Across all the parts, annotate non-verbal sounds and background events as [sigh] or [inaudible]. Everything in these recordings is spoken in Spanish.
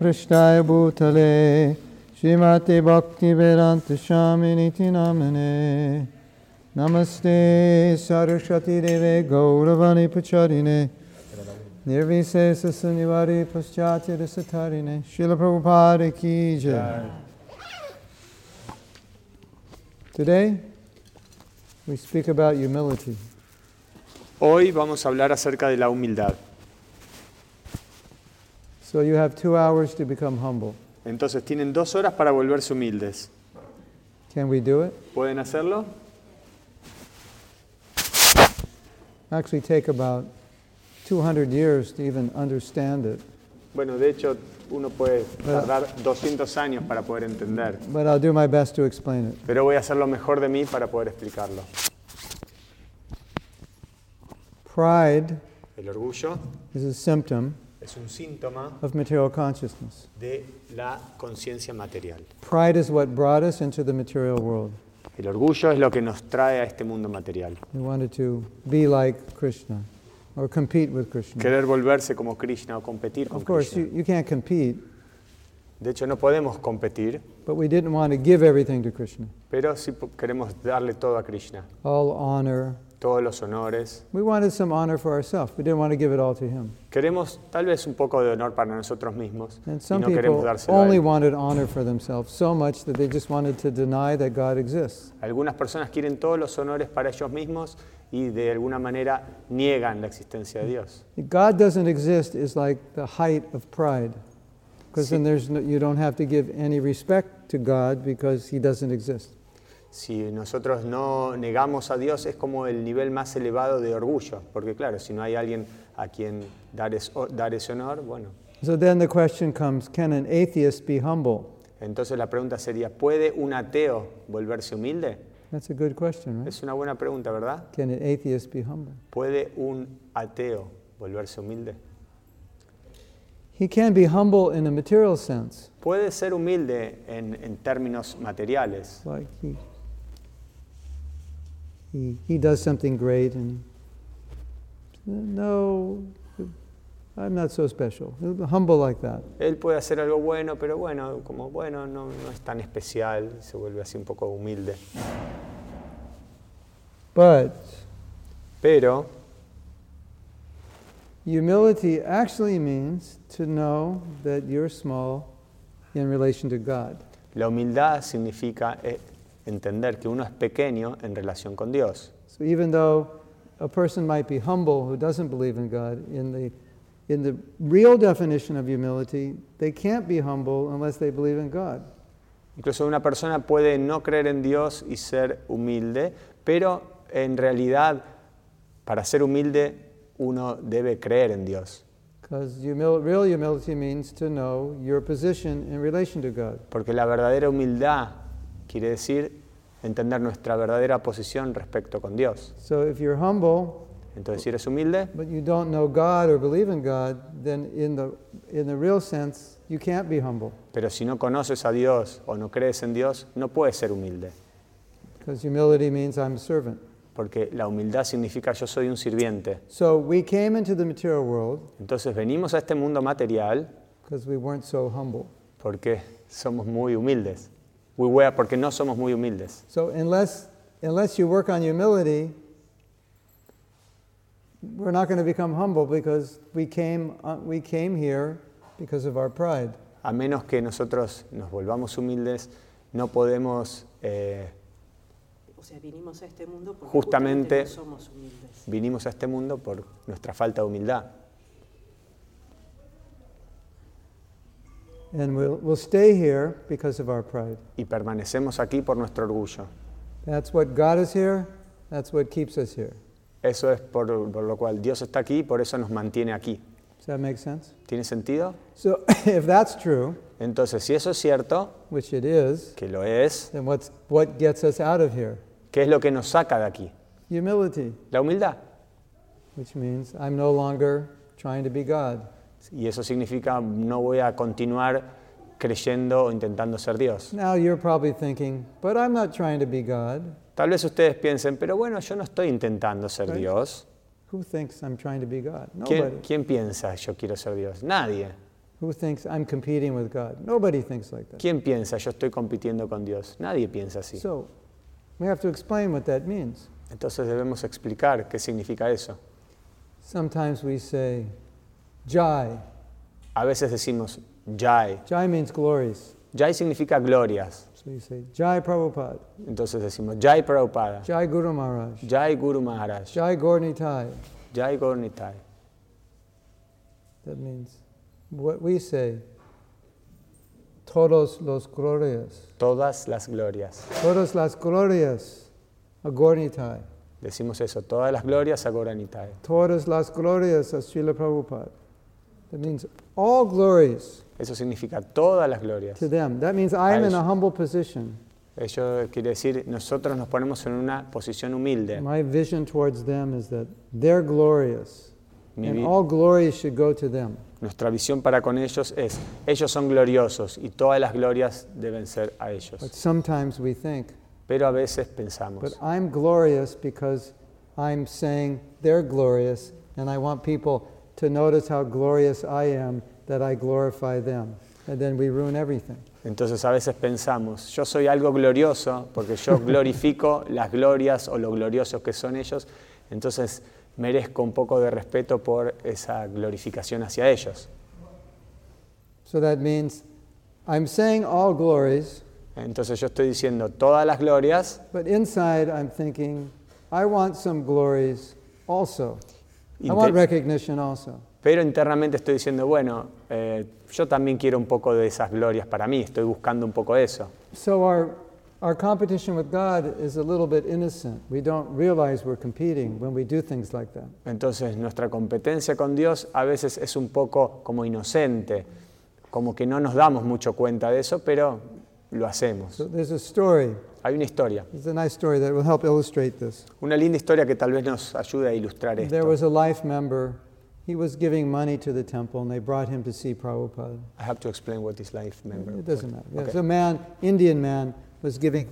Krishnaya Bhutale Srimati Bhakti Vedanta Shaminiti Namane Namaste Saraswati Deve Gauravani Pacharine Nirvisesa Sunivari Paschatya Satarine Srila Prabhupada Ki Jai Today we speak about humility. Hoy vamos a hablar acerca de la humildad. So you have two hours to become humble. Entonces tienen dos horas para volverse humildes. Can we do it? ¿Pueden hacerlo? Actually, take about 200 years to even understand it. Bueno, de hecho, uno puede tardar 200 años para poder entender, But I'll do my best to explain it. pero voy a hacer lo mejor de mí para poder explicarlo. Pride El orgullo is a symptom es un síntoma of material consciousness. de la conciencia material. Pride is what brought us into the material world. El orgullo es lo que nos trae a este mundo material. We wanted to be like Krishna or compete with Krishna. Querer volverse como Krishna o competir con Of course, Krishna. you, you can't compete, De hecho, no podemos competir, but we didn't want to give everything to Krishna. pero sí po- queremos darle todo a Krishna. All honor. Todos los honores. We wanted some honor for ourselves. We didn't want to give it all to him. Queremos tal vez un poco de honor para nosotros mismos And y some no queremos people dárselo a only él. wanted honor for themselves so much that they just wanted to deny that God exists. Algunas personas quieren todos los honores para ellos mismos y de alguna manera niegan la existencia de Dios. God doesn't exist is like the height of pride. Because then there's no, you don't have to give any respect to God because he doesn't exist. Si nosotros no negamos a Dios es como el nivel más elevado de orgullo, porque claro, si no hay alguien a quien dar, es- dar ese honor, bueno. So then the question comes, can an atheist be humble? Entonces la pregunta sería, ¿puede un ateo volverse humilde? That's a good question, right? Es una buena pregunta, ¿verdad? Can an atheist be humble? ¿Puede un ateo volverse humilde? He can be humble in a material sense. Puede ser humilde en, en términos materiales. Like he, he, he does something great and no, I'm not so special. Humble like that. Él puede hacer algo bueno, pero bueno, como bueno, no, no es tan especial, se vuelve así un poco humilde. But Pero humility actually means to know that you're small in relation to God. la humildad significa eh, entender que uno es pequeño en relación con Dios. So even though a person might be humble who doesn't believe in God, in the, in the real definition of humility, they can't be humble unless they believe in God. Incluso una persona puede no creer en Dios y ser humilde, pero en realidad para ser humilde uno debe creer en Dios. Humil- real humility means to know your position in relation to God. Porque la verdadera humildad quiere decir entender nuestra verdadera posición respecto con Dios. So if you're humble, Entonces, si eres humilde, but you don't know God or believe in God, then in the, in the real sense, you can't be humble. pero si no conoces a Dios o no crees en Dios, no puedes ser humilde. Because humility means I'm a servant. Porque la humildad significa yo soy un sirviente. So we came into the material world Entonces venimos a este mundo material because we weren't so humble. porque somos muy humildes. We were- porque no somos muy humildes. So unless, unless you work on humility, we're not going to become humble because we came, uh, we came here because of our pride. A menos que nosotros nos volvamos humildes, no podemos, eh, O sea, vinimos a este mundo porque Justamente- justamente no somos humildes. vinimos a este mundo por nuestra falta de humildad. And we'll, we'll stay here because of our pride. Y permanecemos aquí por nuestro orgullo. That's what got us here. That's what keeps us here. Eso es por, por lo cual Dios está aquí por eso nos mantiene aquí. Does that make sense? ¿Tiene sentido? So [laughs] if that's true, Entonces, si eso es cierto, which it is, que lo es, then what's, what gets us out of here? ¿qué es lo que nos saca de aquí? Humility, La humildad. which means I'm no longer trying to be God. Y eso significa no voy a continuar creyendo o intentando ser Dios. Now you're probably thinking, but I'm not trying to be God. Tal vez ustedes piensen, pero bueno, yo no estoy intentando ser Right. Dios. Who thinks I'm trying to be God? ¿Quién, Nobody. quién piensa yo quiero ser Dios? Nadie. Who thinks I'm competing with God? Nobody thinks like that. ¿Quién piensa yo estoy compitiendo con Dios? Nadie piensa así. So we have to explain what that means. Entonces debemos explicar qué significa eso. Sometimes we say, Jai. A veces decimos Jai. Jai means glories. Jai significa glorias. So you say, Jai Prabhupada, Entonces decimos Jai Prabhupada, Jai Guru Maharaj, Jai Guru Maharaj, Jai Gornitai. Jai Gornitai. That means what we say, todos los glorias. Todas las glorias. Todas las glorias a Gornitai. Decimos eso, todas las glorias a Goranitai. Todas las glorias a Srila Prabhupada. That means all glories Eso significa todas las glorias. to them. That means I'm in a humble position. Ello quiere decir, nosotros nos ponemos en una posición humilde. My vision towards them is that they're glorious. Mi And all glory should go to them. Nuestra visión para con ellos es, ellos son gloriosos y todas las glorias deben ser a But ellos. sometimes we think, Pero a veces but pensamos, I'm glorious because I'm saying they're glorious, and I want people to notice how glorious I am that I glorify them. And then we ruin everything. entonces a veces pensamos, yo soy algo glorioso porque yo [laughs] glorifico las glorias o lo gloriosos que son ellos, entonces merezco un poco de respeto por esa glorificación hacia ellos. So that means I'm saying all glories, Entonces yo estoy diciendo todas las glorias, but inside I'm thinking, I want some glories also. I Inte- want recognition also. pero internamente estoy diciendo, bueno, eh, yo también quiero un poco de esas glorias para mí, estoy buscando un poco eso. So our, our competition with God is a little bit innocent. We don't realize we're competing when we do things like that. Entonces nuestra competencia con Dios a veces es un poco como inocente, como que no nos damos mucho cuenta de eso, pero lo hacemos. So there's a story. Hay una historia, It's a nice story that will help illustrate this. una linda historia que tal vez nos ayude a ilustrar esto. There was a life member. He was giving money to the temple, and they brought him to see Prabhupada. I have to explain what this life member. It doesn't matter. Okay. Yes, a man, Indian man, was giving.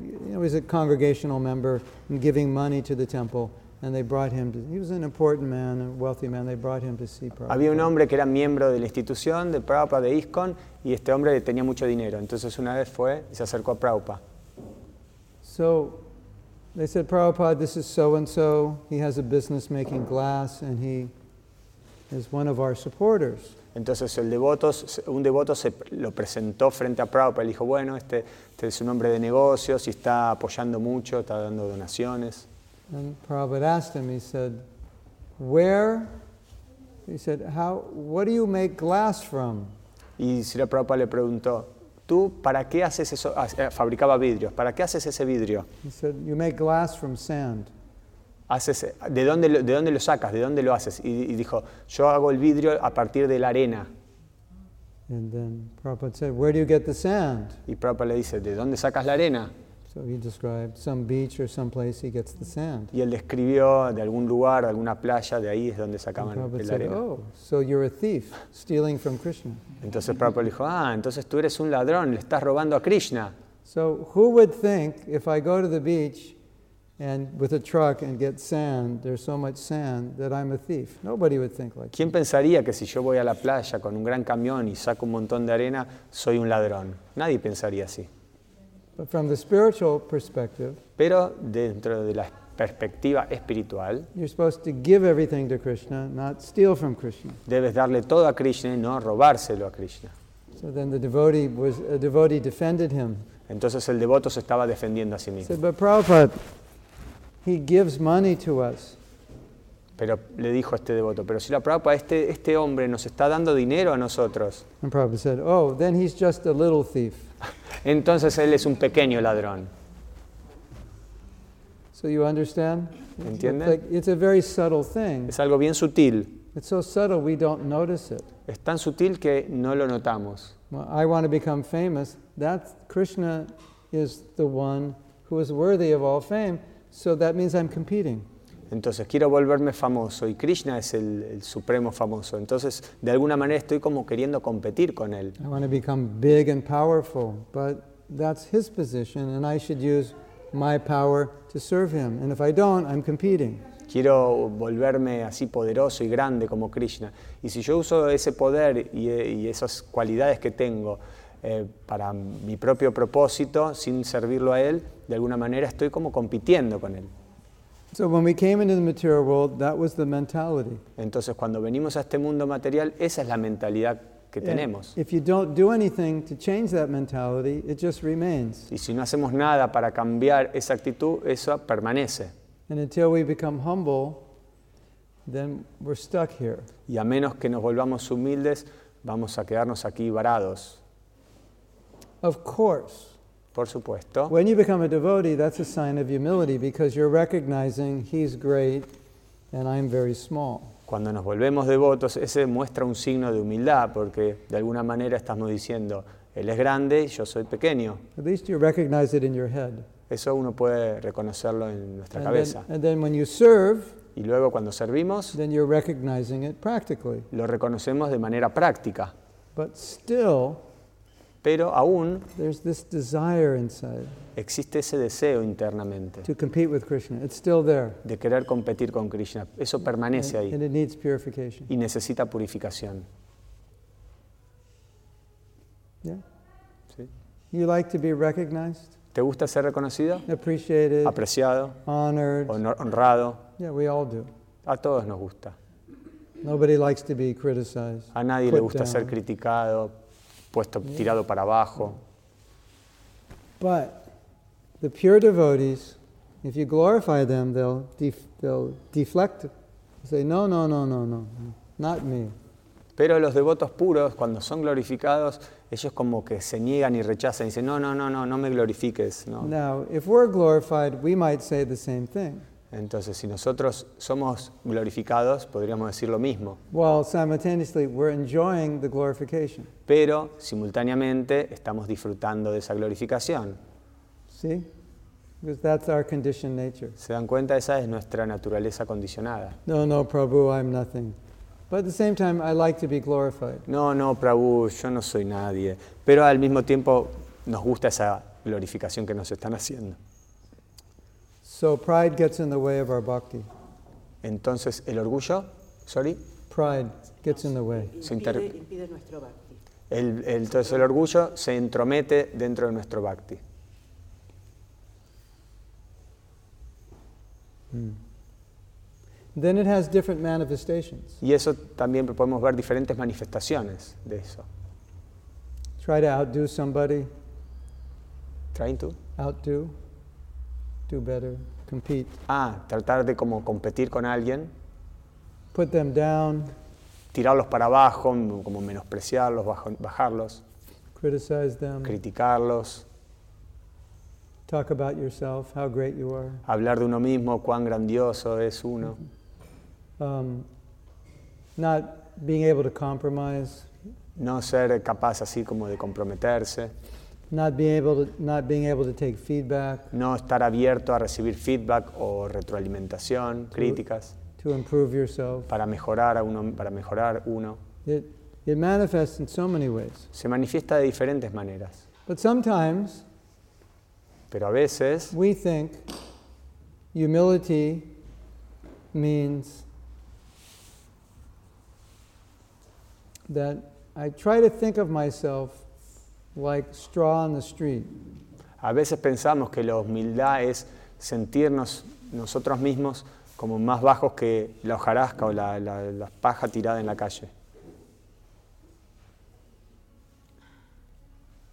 You know, he was a congregational member and giving money to the temple, and they brought him to. He was an important man, a wealthy man. They brought him to see Prabhupada. Había un hombre que era miembro de la institución de Prabhupada de ISKCON y este hombre tenía mucho dinero. Entonces una vez fue y se acercó a Prabhupada. So they said, Prabhupada, this is so and so. He has a business making glass, and he is one of our supporters. Entonces el devoto, un devoto se lo presentó frente a Prabhupada y dijo, bueno, este, este es un hombre de negocios y está apoyando mucho, está dando donaciones. And Prabhupada asked him, he said, Where? He said, How, what do you make glass from? Y Sri Prabhupada le preguntó, ¿tú para qué haces eso? Ah, eh, fabricaba vidrios, ¿para qué haces ese vidrio? He said, You make glass from sand. Haces, ¿de, dónde, lo- ¿De dónde lo sacas? ¿De dónde lo haces? Y, y dijo, yo hago el vidrio a partir de la arena. And then Prabhupada said, Where do you get the sand? Y Prabhupada le dice, ¿de dónde sacas la arena? So he described some beach or some place he gets the sand. Y él describió de algún lugar, de alguna playa, de ahí es donde sacaban la said, arena. Oh, so you're a thief stealing from Krishna. Entonces Prabhupada dijo, ah, entonces tú eres un ladrón, le estás robando a Krishna. So who would think if I go to the beach and with a truck and get sand, there's so much sand that I'm a thief? Nobody would think like that. ¿Quién pensaría que si yo voy a la playa con un gran camión y saco un montón de arena, soy un ladrón? Nadie pensaría así. But from the spiritual perspective, Pero dentro de la perspectiva espiritual, you're supposed to give everything to Krishna, not steal from Krishna. debes darle todo a Krishna y no robárselo a Krishna. So then the devotee was a devotee defended him. Entonces el devoto se estaba defendiendo a sí mismo. said, But Prabhupada, he gives money to us. Pero le dijo a este devoto, pero si la Prabhupada, este, este hombre nos está dando dinero a nosotros, And Prabhupada said, Oh, then he's just a little thief. Entonces él es un pequeño ladrón. So you understand? ¿Entiende? It's, like, it's a very subtle thing. Es algo bien sutil. It's so subtle we don't notice it. Es tan sutil que no lo notamos. Well, I want to become famous. That's Krishna is the one who is worthy of all fame. So that means I'm competing. Entonces quiero volverme famoso y Krishna es el, el supremo famoso. Entonces de alguna manera estoy como queriendo competir con él. I want to become big and powerful, but that's his position, and I should use my power to serve him. And if I don't, I'm competing. quiero volverme así poderoso y grande como Krishna. Y si yo uso ese poder y, y esas cualidades que tengo eh, para mi propio propósito, sin servirlo a Él, de alguna manera estoy como compitiendo con Él. Entonces cuando venimos a este mundo material, esa es la mentalidad que tenemos. If you don't do anything to change that mentality, it just remains. Y si no hacemos nada para cambiar esa actitud, eso permanece. And until we become humble, then we're stuck here. Y a menos que nos volvamos humildes, vamos a quedarnos aquí varados. Of course, Por supuesto. when you become a devotee, that's a sign of humility because you're recognizing he's great and I'm very small. Cuando nos volvemos devotos, ese muestra un signo de humildad, porque de alguna manera estamos diciendo, Él es grande y yo soy pequeño. At least you recognize it in your head. Eso uno puede reconocerlo en nuestra And cabeza. then, and then when you serve, Y luego cuando servimos, then you're recognizing it practically. lo reconocemos de manera práctica. But still, Pero aún there's this desire inside existe ese deseo internamente to compete with Krishna. It's still there. de querer competir con Krishna. Eso permanece And, and ahí it needs purification. y necesita purificación. Yeah? ¿sí? You like to be recognized, ¿Te gusta ser reconocido? appreciated, Apreciado, honored. honor- honrado. Yeah, we all do. A todos nos gusta. Nobody likes to be criticized. A nadie le put gusta ser down. criticado, puesto tirado para abajo. But the pure devotees, if you glorify them, they'll, def- they'll deflect. Say, no, no, no, no, no, not me. Pero los devotos puros, cuando son glorificados, ellos como que se niegan y rechazan y dicen, no, no, no, no, no me glorifiques. ¿no? Now, if we're glorified, we might say the same thing, Entonces, si nosotros somos glorificados, podríamos decir lo mismo. while simultaneously we're enjoying the glorification. Pero simultáneamente estamos disfrutando de esa glorificación. See? Because that's our conditioned nature. ¿Se dan cuenta? Esa es nuestra naturaleza condicionada. No, no, Prabhu, I'm nothing. But at the same time, I like to be glorified. No, no, Prabhu, yo no soy nadie. Pero al mismo tiempo nos gusta esa glorificación que nos están haciendo. So pride gets in the way of our bhakti. Entonces, el orgullo, sorry, Pride gets in the way. Se Impide, inter- impide nuestro bhakti. el, el- entonces el orgullo se entromete dentro de nuestro bhakti. Hmm. Then it has different manifestations. Y eso también podemos ver diferentes manifestaciones de eso. Try to outdo somebody, ¿Trying to? outdo, do better, compete, Ah, tratar de como competir con alguien, put them down, tirarlos para abajo, como menospreciarlos, bajarlos, criticize them, criticarlos, talk about yourself, how great you are. hablar de uno mismo, cuán grandioso es uno, Um, not being able to compromise, no ser capaz así como de comprometerse, not being able to, not being able to take feedback, no estar abierto a recibir feedback o retroalimentación, críticas, to improve yourself. para mejorar a uno, para mejorar uno. It, it manifests in so many ways. Se manifiesta de diferentes maneras, But sometimes pero a veces we think humility means that I try to think of myself like straw on the street. A veces pensamos que la humildad es sentirnos nosotros mismos como más bajos que la hojarasca o la, la- la paja tirada en la calle.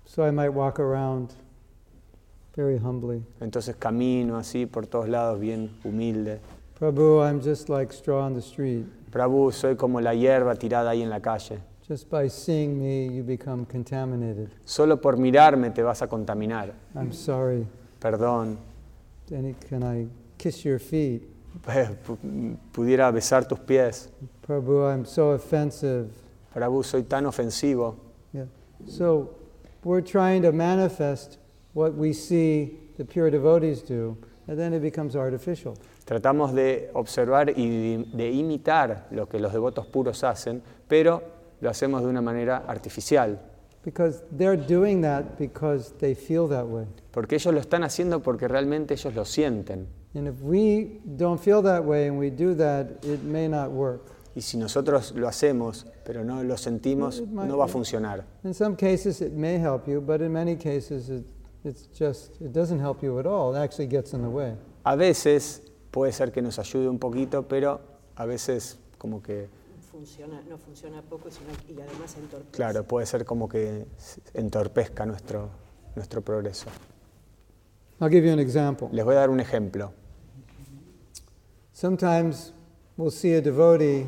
So I might walk around very humbly. Entonces camino así por todos lados bien humilde. Prabhu, I'm just like straw on the street. Prabhu, soy como la hierba tirada ahí en la calle. Just by seeing me, you become contaminated. Solo por mirarme te vas a contaminar. I'm sorry. Perdón, Any, can I kiss your feet? pudiera besar tus pies. Prabhu, I'm so offensive. Prabhu, soy tan ofensivo. Yeah. So we're trying to manifest what we see the pure devotees do, and then it becomes artificial. Tratamos de observar y de, de imitar lo que los devotos puros hacen, pero lo hacemos de una manera artificial. Because they're doing that because they feel that way. Porque ellos lo están haciendo porque realmente ellos lo sienten. And if we don't feel that way and we do that, it may not work. Y si nosotros lo hacemos, pero no lo sentimos, It might no va a funcionar. In some cases, it may help you, but in many cases, it, it's just, it doesn't help you at all. It actually gets in the way. A veces puede ser que nos ayude un poquito, pero a veces como que, Funciona, no funciona poco sino, y además entorpece. claro, puede ser como que entorpezca nuestro, nuestro progreso. I'll give you an example. Les voy a dar un ejemplo. Sometimes we'll see a devotee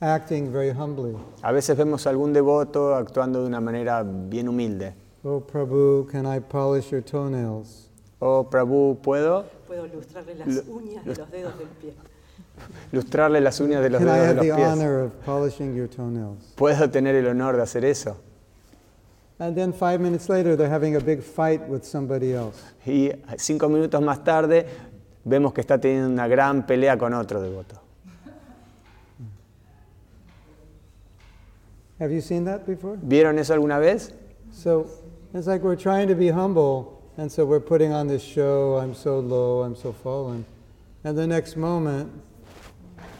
acting very humbly. A veces vemos a algún devoto actuando de una manera bien humilde. Oh, Prabhu, can I polish your toenails? Oh, Prabhu, ¿puedo Puedo lustrarle las uñas de los dedos del pie. [laughs] lustrarle las uñas de los Can I dedos de have los the pies? honor of polishing your toenails? ¿Puedo tener el honor de hacer eso? And then five minutes later, they're having a big fight with somebody else. Y cinco minutos más tarde vemos que está teniendo una gran pelea con otro devoto. Have you seen that before? ¿Vieron eso alguna vez? So it's like we're trying to be humble, and so we're putting on this show, I'm so low, I'm so fallen. And the next moment,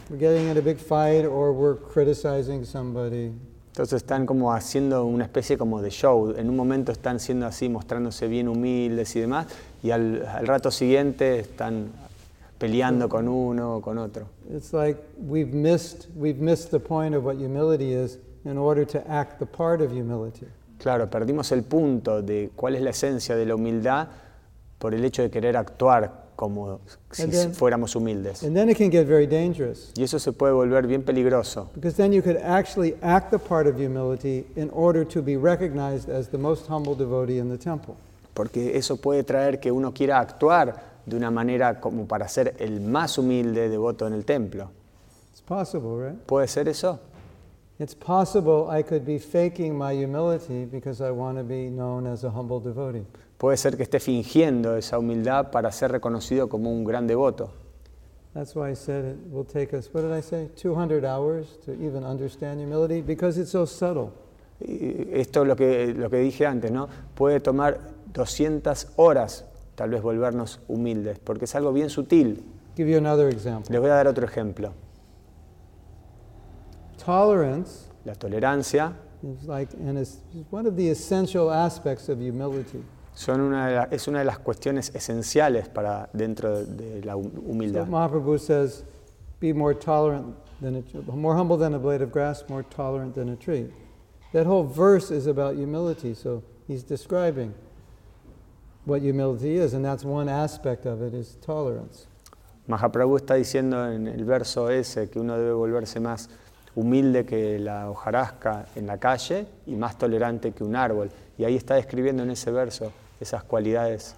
we're getting in a big fight or we're criticizing somebody. Entonces están como haciendo una especie como de show. En un momento están siendo así, mostrándose bien humildes y demás, y al, al rato siguiente están peleando con uno o con otro. It's like we've missed, we've missed the point of what humility is in order to act the part of humility. Claro, perdimos el punto de cuál es la esencia de la humildad por el hecho de querer actuar como si then- fuéramos humildes. And then it can get very dangerous Y eso se puede volver bien peligroso, because then you could actually act the part of humility in order to be recognized as the most humble devotee in the temple. porque eso puede traer que uno quiera actuar de una manera como para ser el más humilde devoto en el templo. It's possible, right? ¿Puede ser eso? It's possible I could be faking my humility because I want to be known as a humble devotee. Puede ser que esté fingiendo esa humildad para ser reconocido como un gran devoto. That's why I said it will take us, what did I say, 200 hours to even understand humility because it's so subtle. Esto es lo que, lo que dije antes, ¿no? Puede tomar 200 horas tal vez volvernos humildes, porque es algo bien sutil. give you another example. Les voy a dar otro ejemplo. Tolerance La tolerancia is like, and it's one of the essential aspects of humility. Son una de la- es una de las cuestiones esenciales para dentro de, la So humildad. Mahaprabhu says, be more tolerant than a, more humble than a blade of grass, more tolerant than a tree. That whole verse is about humility, so he's describing what humility is, and that's one aspect of it is tolerance. Mahaprabhu está diciendo en el verso ese que uno debe volverse más humilde que la hojarasca en la calle y más tolerante que un árbol. Y ahí está describiendo en ese verso esas cualidades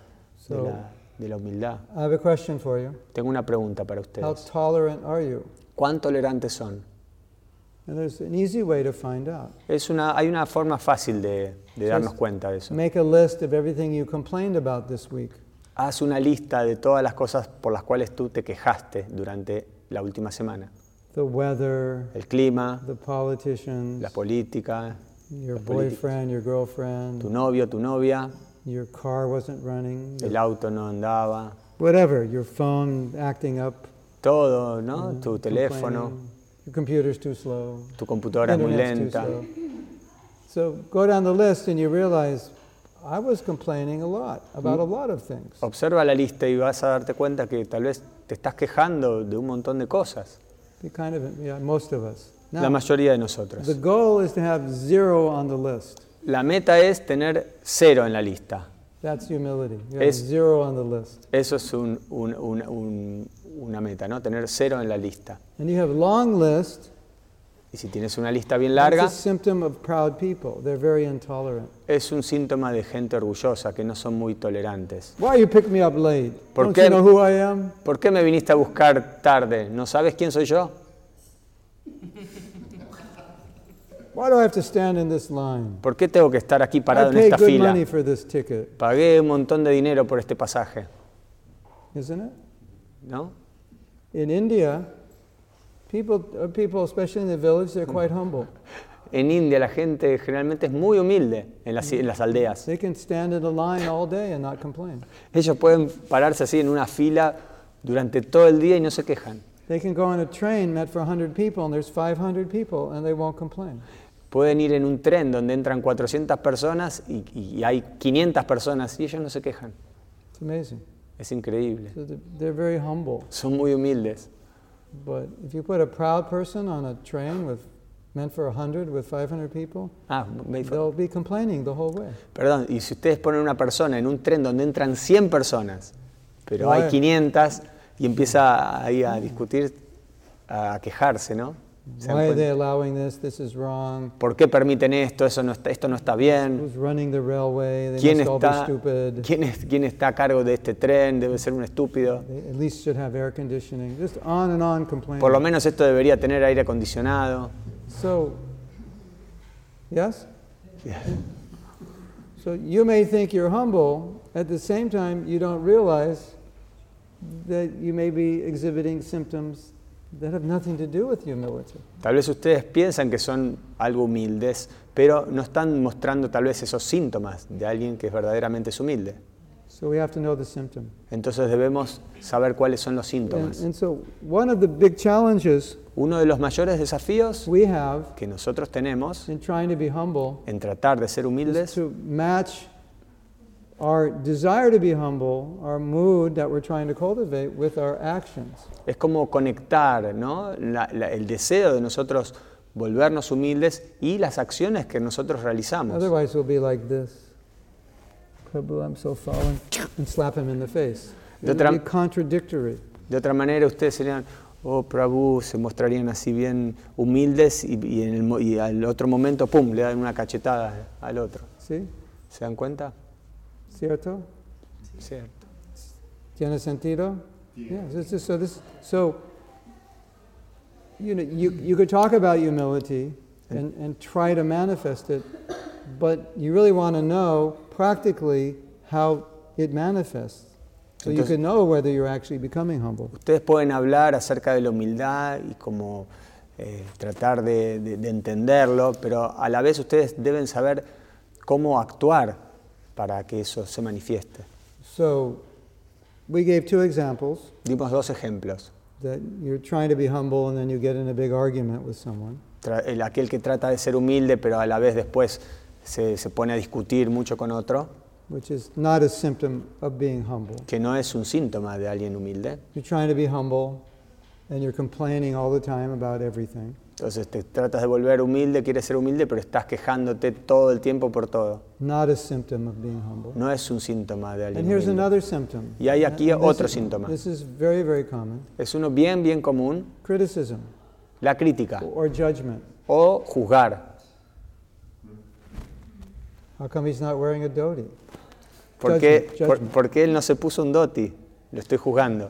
de la, de la humildad. I have a question for you. Tengo una pregunta para How ustedes. tolerant are you? ¿Cuán tolerantes son? And there's an easy way to find out. Es una, hay una forma fácil de, de darnos cuenta de eso. Make a list of everything you complained about this week. Haz una lista de todas las cosas por las cuales tú te quejaste durante la última semana. The weather, El clima, the politicians, la política, your boyfriend, your tu girlfriend, novio, tu novia, your car wasn't running, el auto no andaba, whatever, your phone acting up, todo, ¿no? Mm-hmm. Tu teléfono, your computer's too slow, tu computadora muy too lenta. slow. So go down the list and you realize I was complaining a lot about mm. a lot of things. Observa la lista y vas a darte cuenta que tal vez te estás quejando de un montón de cosas. Be kind of, yeah, most of us. La mayoría de nosotros. the goal is to have zero on the list. La meta es tener cero en la lista. That's humility. You have Es- zero on the list. Eso es un- un- un- un- una meta, ¿no? Tener cero en la lista. And you have long list. Y si tienes una lista bien That's larga, a symptom of proud people. They're very intolerant. es un síntoma de gente orgullosa, que no son muy tolerantes. Why you pick me up late? ¿Por Don't qué- you know who I am? ¿Por qué me viniste a buscar tarde? ¿No sabes quién soy yo? Why do I have to stand in this line? ¿Por qué tengo que estar aquí parado I en paid esta good fila? money for this ticket, Pagué un montón de dinero por este pasaje, isn't it? ¿no? In India, people, uh, people, especially in the village, they're quite humble. [laughs] En India la gente generalmente es muy humilde en las, en las aldeas. They can stand in a line all day and not complain. Ellos pueden pararse así en una fila durante todo el día y no se quejan. They can go on a train meant for 100 people and there's 500 people and they won't complain. Pueden ir en un tren donde entran 400 personas y, y hay 500 personas y ellos no se quejan. It's amazing. Es increíble. So they're- very humble. Son muy humildes. But if you put a proud person on a train with meant for 100 with 500 people, Ah, they'll be complaining the whole way. perdón, y si ustedes ponen una persona en un tren donde entran 100 personas, pero hay Bueno. 500 y empieza ahí a discutir, a quejarse, ¿no? They allowing this? This is wrong. ¿Por qué permiten esto? Eso no está, esto no está bien. Who's running the railway? They ¿Quién must all be está, stupid. ¿quién, es- quién está a cargo de este tren? Debe ser un estúpido. They at least should have air conditioning. Just on and on complaining. Por lo menos esto debería tener aire acondicionado. So, yes? So you may think you're humble, at the same time, you don't realize Tal vez ustedes piensan que son algo humildes, pero no están mostrando tal vez esos síntomas de alguien que es verdaderamente es humilde. So we have to know the symptom. Entonces debemos saber cuáles son los And, síntomas. and so one of the big challenges Uno de los mayores desafíos we have que nosotros tenemos in trying to be humble en tratar de ser humildes to match es como conectar ¿no? La- la- el deseo de nosotros volvernos humildes y las acciones que nosotros realizamos. Otherwise, we'll be like this. I'm so fallen, and slap him in the face. De otra- be contradictory. De otra manera, ustedes serían, oh Prabhu, se mostrarían así bien humildes y, y en el y al otro momento, pum, le dan una cachetada al otro. See? ¿Se dan cuenta? Cierto? Cierto. Tiene sentido? Yeah. this is- so this, so, you know, you, you could talk about humility and, and try to manifest it, but you really want to know practically how it manifests. So you can know whether you're actually becoming humble. Ustedes pueden hablar acerca de la humildad y como eh, tratar de, de- de entenderlo, pero a la vez ustedes deben saber cómo actuar para que eso se manifieste. So we gave two examples Dimos dos ejemplos. that you're trying to be humble and then you get in a big argument with someone. El- aquel que trata de ser humilde, pero a la vez después se, se pone a discutir mucho con otro, which is not a symptom of being humble. que no es un síntoma de alguien humilde. You're trying to be humble and you're complaining all the time about everything. Entonces te tratas de volver humilde, quieres ser humilde, pero estás quejándote todo el tiempo por todo. Not a symptom of being humble. No es un síntoma de alguien And here's humilde. another symptom. Y hay aquí And this otro is- síntoma. This is very, very common. Es uno bien, bien común, Criticism la crítica or judgment. o juzgar. How come he's not wearing a dhoti? ¿Por qué, Judgment, por, judgment. por qué él no se puso un doti? Lo estoy juzgando.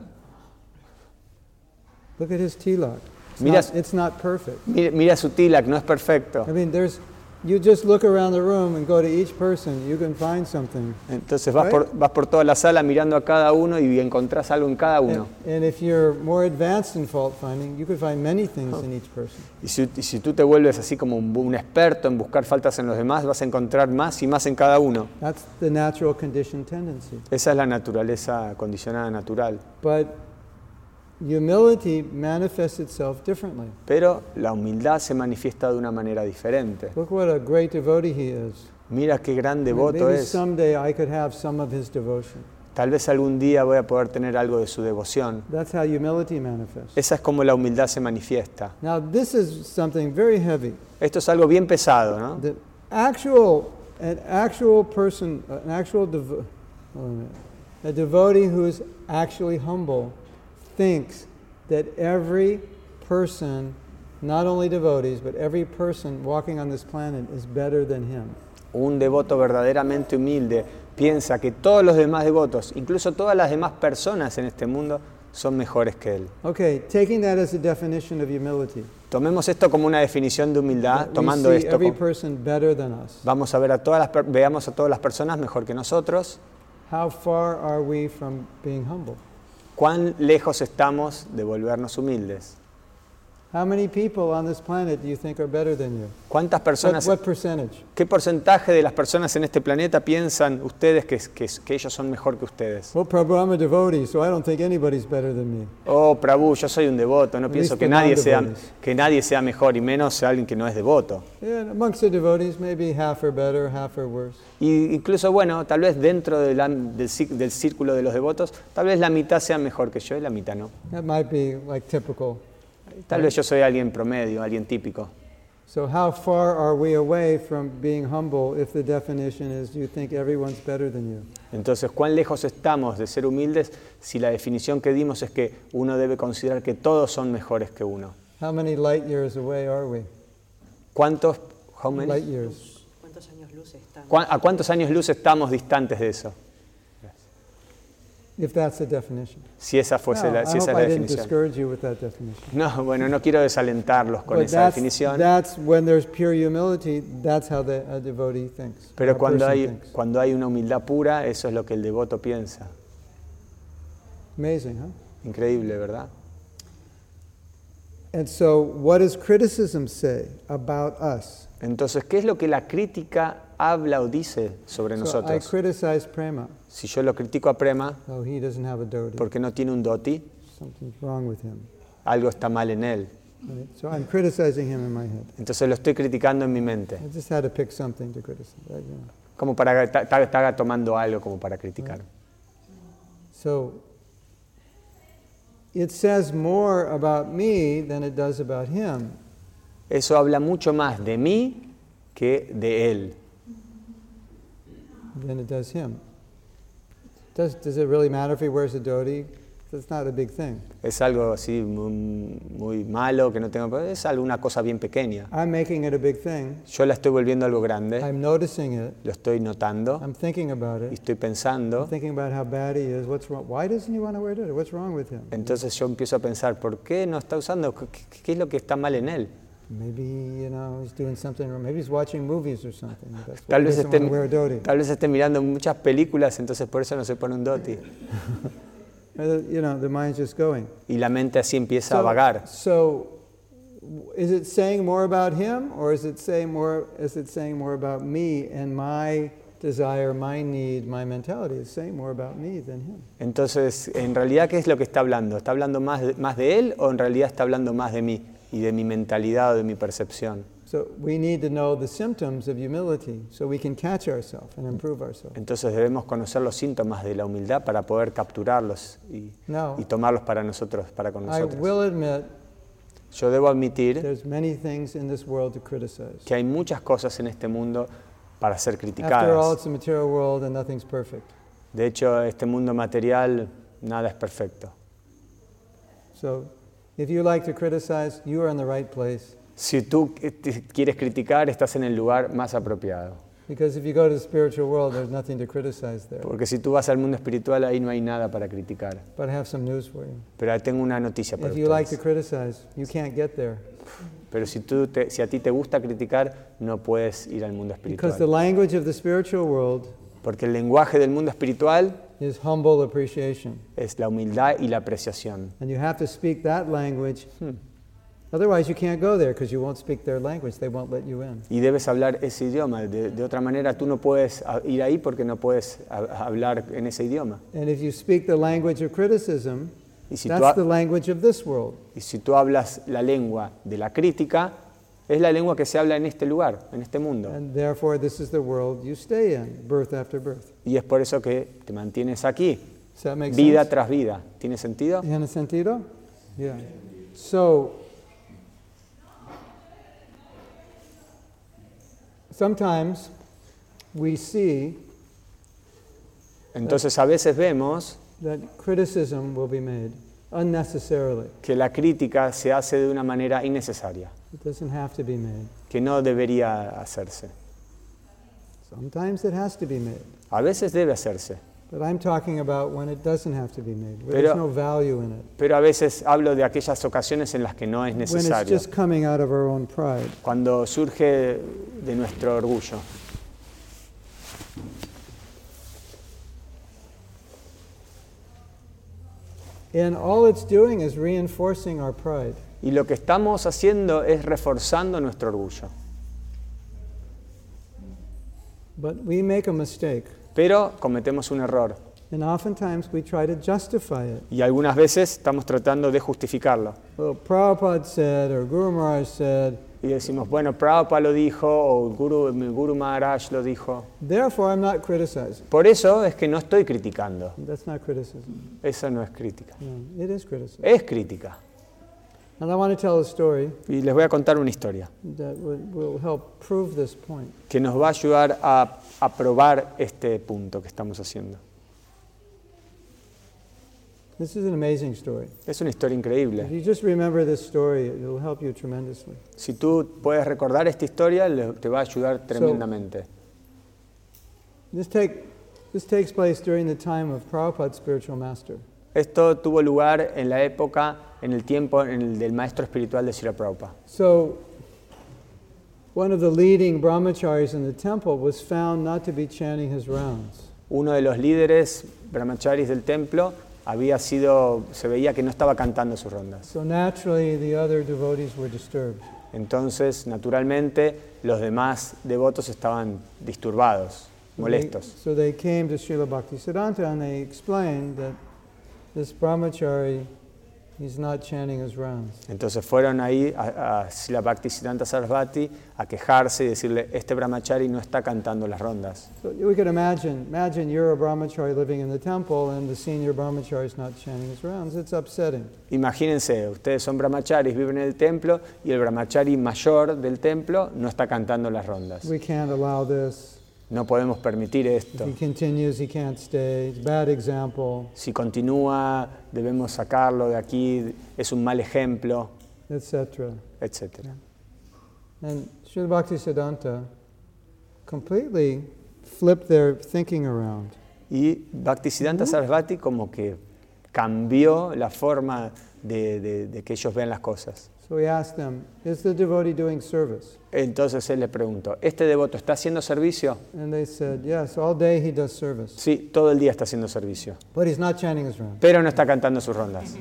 Look at his tilak. It's, Mira- not, it's not perfect. Mira, mira su tilak, no es perfecto. I mean, there's, you just look around the room and go to each person, you can find something. Entonces vas por, vas por toda la sala mirando a cada uno y encontrás algo en cada uno. And, and if you're more advanced in fault finding, you could find many things in each person. Y si, y si tú te vuelves así como un, un experto en buscar faltas en los demás, vas a encontrar más y más en cada uno. That's the natural conditioned tendency. Esa es la naturaleza condicionada natural. But humility manifests itself differently. Pero la humildad se manifiesta de una manera diferente. Look what a great devotee he is. Mira qué gran devoto Maybe es. someday I could have some of his devotion. Tal vez algún día voy a poder tener algo de su devoción. That's how humility manifests. Esa es como la humildad se manifiesta. Now, this is something very heavy. Esto es algo bien pesado, ¿no? The actual, an actual person, an actual devo- a devotee who is actually humble thinks that every person, not only devotees, but every person walking on this planet is better than him. Un devoto verdaderamente humilde piensa que todos los demás devotos, incluso todas las demás personas en este mundo, son mejores que él. Okay, taking that as a definition of humility. Tomemos esto como una definición de humildad, tomando esto. every person better than us. Vamos a ver a todas las veamos a todas las personas mejor que nosotros. How far are we from being humble? ¿Cuán lejos estamos de volvernos humildes? How many people on this planet do you think are better than you? ¿Cuántas What, personas, what percentage? qué porcentaje de las personas en este planeta piensan ustedes que, que- que ellos son mejor que ustedes? Well, Prabhu, I'm a devotee, so I don't think anybody's better than me. Oh, Prabhu, yo soy un devoto, no At pienso que nadie, sea, que nadie sea mejor y menos alguien que no es devoto. Yeah, amongst the devotees, maybe half are better, half are worse. Y incluso, bueno, tal vez dentro de la- del, del círculo de los devotos, tal vez la mitad sea mejor que yo y la mitad no. That might be like typical. Tal vez yo soy alguien promedio, alguien típico. So, how far are we away from being humble if the definition is you think everyone's better than you? Entonces, ¿cuán lejos estamos de ser humildes si la definición que dimos es que uno debe considerar que todos son mejores que uno? How many light years away are we? ¿Cuántos, how many? Light years. ¿Cuántos años luz están? ¿Cuá- ¿A cuántos años luz estamos distantes de eso? If that's the definition. Si esa fuese No, la, I si esa hope es la I definición. discourage you with that definition. No, bueno, no quiero desalentarlos con But esa that's, definición. that's when there's pure humility, that's how the, a devotee thinks. or Pero cuando hay, thinks. cuando hay una humildad pura, eso es lo que el devoto piensa. Amazing, huh? Increíble, ¿verdad? And so, what does criticism say about us? Entonces, ¿qué es lo que la crítica habla o dice sobre So nosotros? criticize Prema. Si yo lo critico a Prema Oh, he doesn't have a dhoti. porque no tiene un doti, Something's wrong with him. algo está mal en él. Right? So I'm criticizing him in my head. Entonces lo estoy criticando en mi mente, I just had to pick something to criticize. right? You know. como para estaba tomando algo como para criticar. So it says more about me than it does about him. Eso habla mucho más de mí que de él. than it does him. Does, does it really matter if he wears a dhoti? That's not a big thing. Es algo así muy, muy malo que no tengo, es alguna cosa bien pequeña. I'm making it a big thing. Yo la estoy volviendo algo grande, I'm noticing it. lo estoy notando I'm thinking about y it. estoy pensando. I'm thinking about how bad he is. What's wrong? Why doesn't he want to wear dhoti? What's wrong with him? Entonces yo empiezo a pensar, ¿por qué no está usando? ¿Qué, qué- qué es lo que está mal en él? Maybe you know he's doing something wrong. Maybe he's watching movies or something. That's why Tal vez, doesn't esté, want to wear a dhoti. tal vez esté mirando muchas películas, entonces por eso no se pone un doti. [laughs] You know, the mind's just going. Y la mente así empieza a vagar. so is it saying more about him, or is it saying more? Is it saying more about me and my desire, my need, my mentality? It's saying more about me than him. Entonces, en realidad, ¿qué es lo que está hablando? ¿Está hablando más de, más de él o en realidad está hablando más de mí y de mi mentalidad o de mi percepción? So we need to know the symptoms of humility so we can catch ourselves and improve ourselves. Entonces debemos conocer los síntomas de la humildad para poder capturarlos y, Now, y tomarlos para nosotros, para con I nosotros. will admit Yo debo admitir many in this world to que hay muchas cosas en este mundo para ser all, criticadas. it's a material world and. De hecho, este mundo material, nada es perfecto. So if you like to criticize, you are in the right place. Si tú quieres criticar, estás en el lugar más apropiado. Because if you go to the spiritual world, there's nothing to criticize there. Porque si tú vas al mundo espiritual, ahí no hay nada para criticar. But I have some news for you. Pero tengo una noticia para If you like to ustedes. criticize, you can't get there. Pero si, tú te- si a ti te gusta criticar, no puedes ir al mundo Because the espiritual. language of the spiritual world Porque el lenguaje del mundo espiritual is humble appreciation. es la humildad y la apreciación. And you have to speak that language. Hmm. Otherwise, you can't go there because you won't speak their language. They won't let you in. Y debes hablar ese idioma. De, de otra manera, tú no puedes a- ir ahí porque no puedes a- hablar en ese idioma. And if you speak the language of criticism, Y si, tú, that's ha- the language of this world. y si tú hablas la lengua de la crítica, es la lengua que se habla en este lugar, en este mundo. And therefore, this is the world you stay in, birth after birth. Y es por eso que te mantienes aquí, Does that make vida sense? tras vida. ¿Tiene sentido? ¿Tiene sentido? Yeah. So, sometimes we see Entonces a veces vemos that criticism will be made unnecessarily. que la crítica se hace de una manera innecesaria, It doesn't have to be made. que no debería hacerse. Sometimes it has to be made. A veces debe hacerse, But I'm talking about when it doesn't have to be made, where Pero- there's no value in it. pero a veces hablo de aquellas ocasiones en las que no es necesario. When it's just coming out of our own pride. cuando surge de nuestro orgullo. And all it's doing is reinforcing our pride. Y lo que estamos haciendo es reforzando nuestro orgullo. But we make a mistake, Pero cometemos un error. and oftentimes we try to justify it. Y algunas veces estamos tratando de justificarlo. Well, Prabhupada said, or Guru Maharaj said, Y decimos, bueno, Prabhupada lo dijo, o Guru, Guru Maharaj lo dijo. therefore I'm not criticizing. Por eso es que no estoy criticando. That's not criticism. Eso no es crítica. No, it is criticism. Es crítica. And I want to tell a story Y les voy a contar una historia that will, will help prove this point. que nos va a ayudar a, a probar este punto que estamos haciendo. This is an amazing story. Es una historia If increíble. you just remember this story, it will help you tremendously. Si tú puedes recordar esta historia, le- te va a ayudar tremendamente. This, take, this takes place during the time of Prabhupada's spiritual master. Esto tuvo lugar en la época, en el tiempo en el del maestro espiritual de Srila Prabhupada. So, one of the leading brahmacharis in the temple was found not to be chanting his rounds. Uno de los líderes brahmacharis del templo había sido, se veía que no estaba cantando sus rondas. So, naturally, the other devotees were disturbed. Entonces, naturalmente, los demás devotos estaban disturbados, So they- molestos. So they came to Srila Bhaktisiddhanta and they explained that this brahmachari, he's not chanting his rounds. Entonces fueron ahí a, a Srila Bhaktisiddhanta Sarasvati a quejarse y decirle, este brahmachari no está cantando las rondas. So we could imagine, imagine you're a brahmachari living in the temple and the senior brahmachari is not chanting his rounds. It's upsetting. Imagínense, ustedes son brahmacharis, viven en el templo y el brahmachari mayor del templo no está cantando las rondas. We can't allow this. No podemos permitir esto. he continues, he can't stay. It's a bad example, Si continúa, debemos sacarlo de aquí, es un mal ejemplo, etc. etc. And Srila Bhaktisiddhanta completely flipped their thinking around. Y Bhaktisiddhanta Sarasvati como que cambió la forma de, de- de que ellos vean las cosas. So we asked them, Is the devotee doing service? Entonces él le preguntó, ¿este devoto está haciendo servicio? And they said, Yes, all day he does service. Sí, todo el día está haciendo servicio, But he's not chanting his rounds. pero no está cantando sus rondas.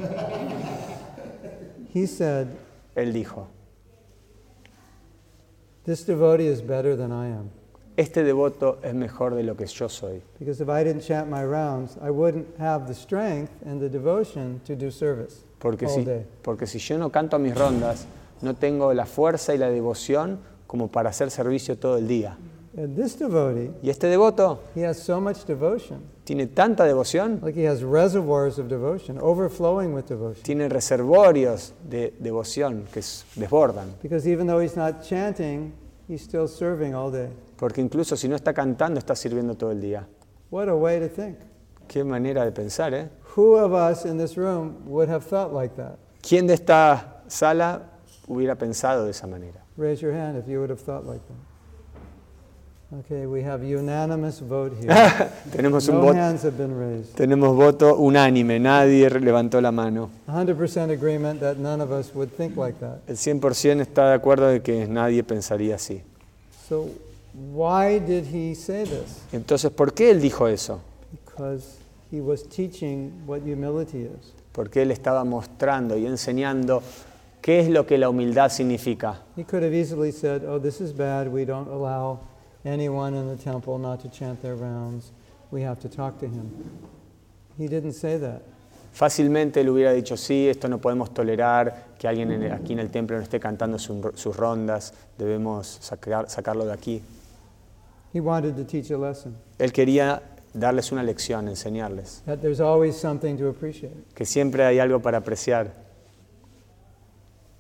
He said, Él dijo, This devotee is better than I am. este devoto es mejor de lo que yo soy, Because if I didn't chant my rounds, I wouldn't have the strength and the devotion to do service porque all si, porque si yo no canto mis rondas, no tengo la fuerza y la devoción como para hacer servicio todo el día. And this devotee, Y este devoto he has so much devotion. tiene tanta devoción, Like he has reservoirs of devotion, overflowing with devotion. tiene reservorios de devoción que desbordan. Because even though he's not chanting, he's still serving all day. Porque incluso si no está cantando, está sirviendo todo el día. What a way to think. Qué manera de pensar, ¿eh? Who of us in this room would have felt like that? ¿Quién de esta sala hubiera pensado de esa manera? Raise your hand if you would have thought like that. Okay, we have unanimous vote here. [laughs] tenemos, un No voto, hands have been raised. tenemos voto unánime, nadie levantó la mano. 100% agreement that none of us would think like that. El 100% está de acuerdo de que nadie pensaría así. So, why did he say this? Entonces, ¿por qué él dijo eso? Because he was teaching what humility is. Porque él estaba mostrando y enseñando qué es lo que la humildad significa. He could have easily said, Oh, this is bad. We don't allow anyone in the temple not to chant their rounds. We have to talk to him. He didn't say that. Fácilmente él hubiera dicho, sí, esto no podemos tolerar, que alguien en el- aquí en el templo no esté cantando su- sus rondas, debemos sacar- sacarlo de aquí. He wanted to teach a lesson Él quería darles una lección, enseñarles, that there's always something to appreciate. que siempre hay algo para apreciar.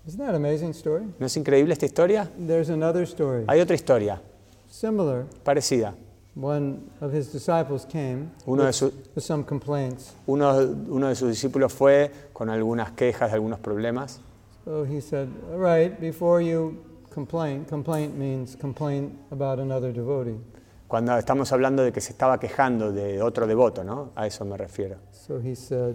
Isn't that an amazing story? ¿No es increíble esta historia? There's another story, Hay otra historia, similar. parecida. One of his disciples came Uno de, su- with some complaints. uno, uno de sus discípulos fue con algunas quejas, algunos problemas. So he said, All right, before you complain, complaint means complain about another devotee. Cuando estamos hablando de que se estaba quejando de otro devoto, ¿no? A eso me refiero. So he said,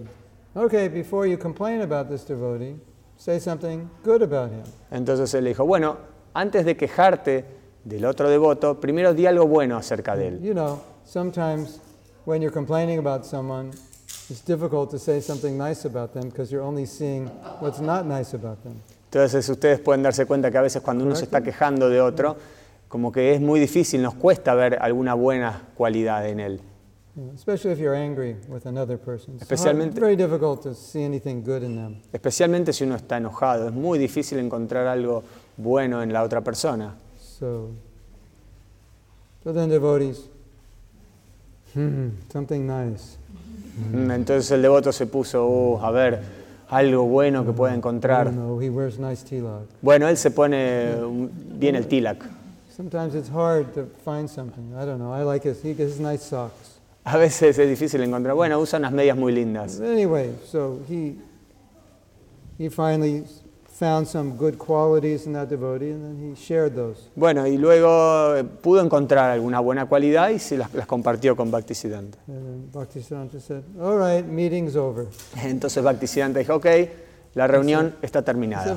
Okay, before you complain about this devotee, say something good about him. Entonces él le dijo, bueno, antes de quejarte del otro devoto, primero di algo bueno acerca de él. You know, sometimes when you're complaining about someone, it's difficult to say something nice about them because you're only seeing what's not nice about them. Entonces ustedes pueden darse cuenta que a veces cuando uno se está quejando de otro, como que es muy difícil, nos cuesta ver alguna buena cualidad en él. Hard- Especialmente- si uno está enojado, es muy difícil encontrar algo bueno en la otra persona. So, so then devotees, hmm, something nice. Mm, Entonces el devoto se puso, "Uh, a ver, algo bueno que pueda I encontrar. Bueno, él se pone bien el tilak. Sometimes it's hard to find something. I don't know. I like his, he gets his nice socks. A veces es difícil encontrar. Bueno, usa unas medias muy lindas. Anyway, so he he finally found some good qualities in that devotee, and then he shared those. Bueno, y luego eh, pudo encontrar alguna buena cualidad y se las, las compartió con Bhaktisiddhanta. And then Bhaktisiddhanta said, "All right, meeting's over." Entonces Bhaktisiddhanta dijo, ok, la reunión está terminada.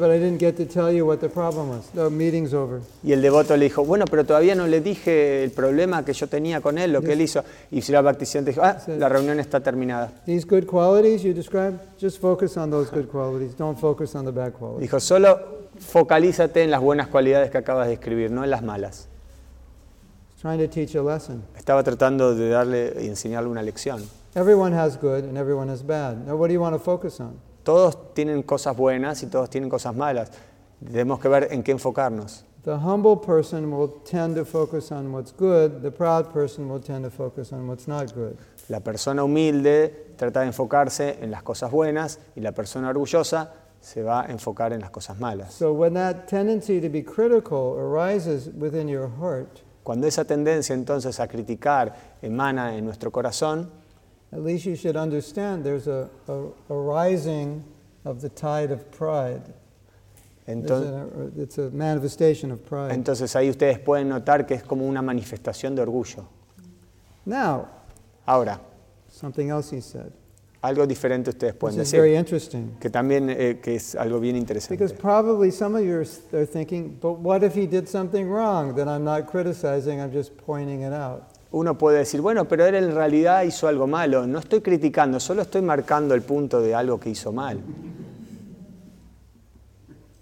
Y el devoto le dijo, bueno, pero todavía no le dije el problema que yo tenía con él, lo que él hizo. Y Sri Bhaktisiddhanta dijo, ah, la reunión está terminada. These good qualities you described, just focus on those good qualities. Don't focus on the bad qualities. Dijo, solo focalízate en las buenas cualidades que acabas de escribir, no en las malas. Estaba tratando de darle y enseñarle una lección. Everyone has good and everyone has bad. Now, what do you want to focus on? Todos tienen cosas buenas y todos tienen cosas malas. Tenemos que ver en qué enfocarnos. The humble person will tend to focus on what's good. The proud person will tend to focus on what's not good. La persona humilde trata de enfocarse en las cosas buenas y la persona orgullosa se va a enfocar en las cosas malas. So when that tendency to be critical arises within your heart, Cuando esa tendencia entonces a criticar emana en nuestro corazón, at least you should understand there's a, a, a rising of the tide of pride. Entonces, a- it's a manifestation of pride. entonces ahí ustedes pueden notar que es como una manifestación de orgullo. Now, Ahora, something else he said. algo diferente ustedes This pueden is very decir, interesting. que también eh, que es algo bien Because interesante. probably some of you are thinking, but what if he did something wrong? Then I'm not criticizing, I'm just pointing it out. Uno puede decir, bueno, pero él en realidad hizo algo malo. No estoy criticando, solo estoy marcando el punto de algo que hizo mal.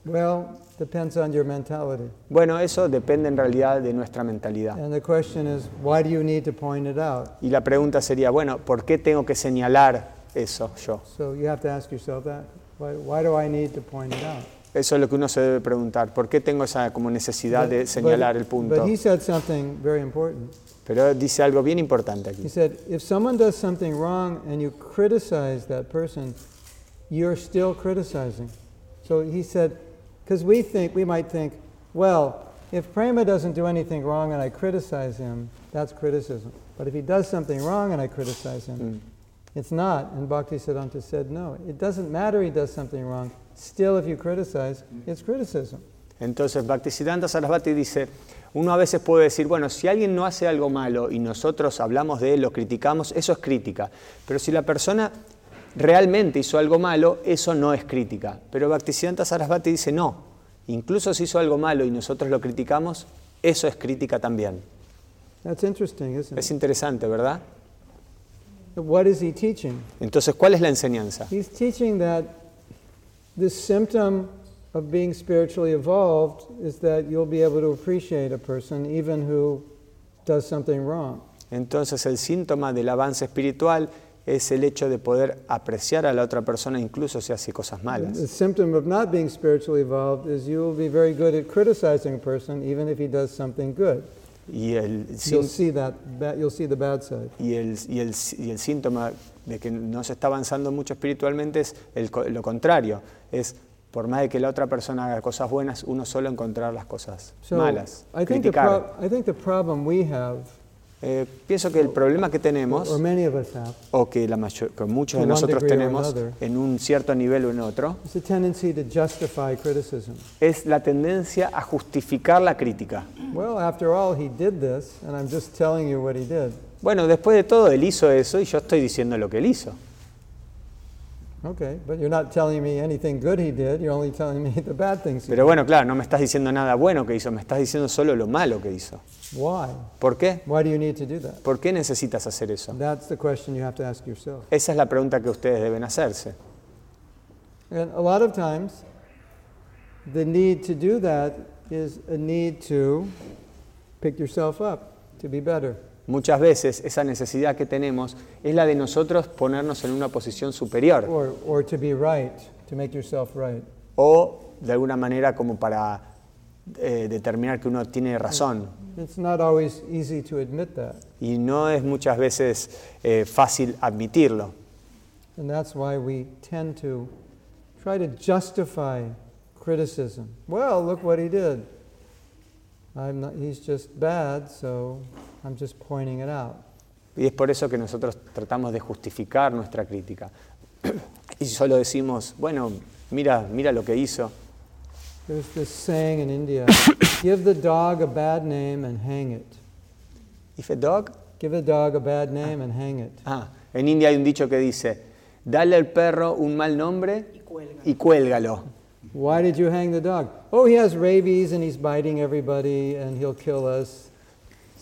Well, depends on your mentality. Bueno, eso depende en realidad de nuestra mentalidad. And the question is, why do you need to point it out? Y la pregunta sería, bueno, ¿por qué tengo que señalar eso yo? So you have to ask yourself that. Why, why do I need to point it out? Eso es lo que uno se debe preguntar. ¿Por qué tengo esa como necesidad de But- señalar but- el punto? But he said something very important. Pero dice algo bien importante He said, if someone does something wrong and you criticize that person, you're still criticizing. So he said, because we think, we might think, well, if Prema doesn't do anything wrong and I criticize him, that's criticism. But if he does something wrong and I criticize him, Mm. It's not. And Bhaktisiddhanta said, no, it doesn't matter he does something wrong. Still, if you criticize, it's criticism. Entonces, Bhaktisiddhanta Sarasvati dice, uno a veces puede decir, bueno, si alguien no hace algo malo y nosotros hablamos de él, lo criticamos, eso es crítica. Pero si la persona realmente hizo algo malo, eso no es crítica. Pero Bhaktisiddhanta Sarasvati dice, no, incluso si hizo algo malo y nosotros lo criticamos, eso es crítica también. That's interesting, isn't Es it? interesante, ¿verdad? What is he teaching? Entonces, ¿cuál es la enseñanza? He's teaching that the symptom of being spiritually evolved is that you'll be able to appreciate a person even who does something wrong. Entonces el síntoma del avance espiritual es el hecho de poder apreciar a la otra persona incluso si hace cosas malas. The symptom of not being spiritually evolved is you will be very good at criticizing a person even if he does something good. Y el, You'll see that you'll see the bad side. y el- y el- y el síntoma de que no se está avanzando mucho espiritualmente es el lo contrario. Es por más de que la otra persona haga cosas buenas, uno solo encontrar las cosas So malas. I think the criticar. pro- I think the problem we have Eh, pienso que el problema que tenemos, o que, la mayor- que muchos de nosotros tenemos en un cierto nivel o en otro, es la tendencia a justificar la crítica. Well, after all, he did this, and I'm just telling you what he did. Bueno, después de todo, él hizo eso y yo estoy diciendo lo que él hizo. Okay, but you're not telling me anything good he did. You're only telling me [laughs] the bad things he Pero bueno, claro, no me estás diciendo nada bueno que hizo, me estás diciendo solo lo malo que hizo. Why? ¿Por qué? Why do you need to do that? ¿Por qué necesitas hacer eso? That's the question you have to ask yourself. Esa es la pregunta que ustedes deben hacerse. And a lot of times, the need to do that is a need to pick yourself up, to be better. Muchas veces esa necesidad que tenemos es la de nosotros ponernos en una posición superior Or, or to be right, to make yourself right. o de alguna manera como para eh, determinar que uno tiene razón. It's not always easy to admit that. Y no es muchas veces eh, fácil admitirlo. And that's why we tend to try to justify criticism. Well, look what he did. I'm not, he's just bad, so I'm just pointing it out. Y es por eso que nosotros tratamos de justificar nuestra crítica. [clears throat] Y solo decimos, bueno, mira, mira lo que hizo. There's this saying in India [clears throat] give the dog a bad name and hang it. If a dog? Give a dog a bad name and hang it. Ah, en India hay un dicho que dice, dale al perro un mal nombre Y cuelga. y cuélgalo. Why did you hang the dog? Oh, he has rabies and he's biting everybody and he'll kill us.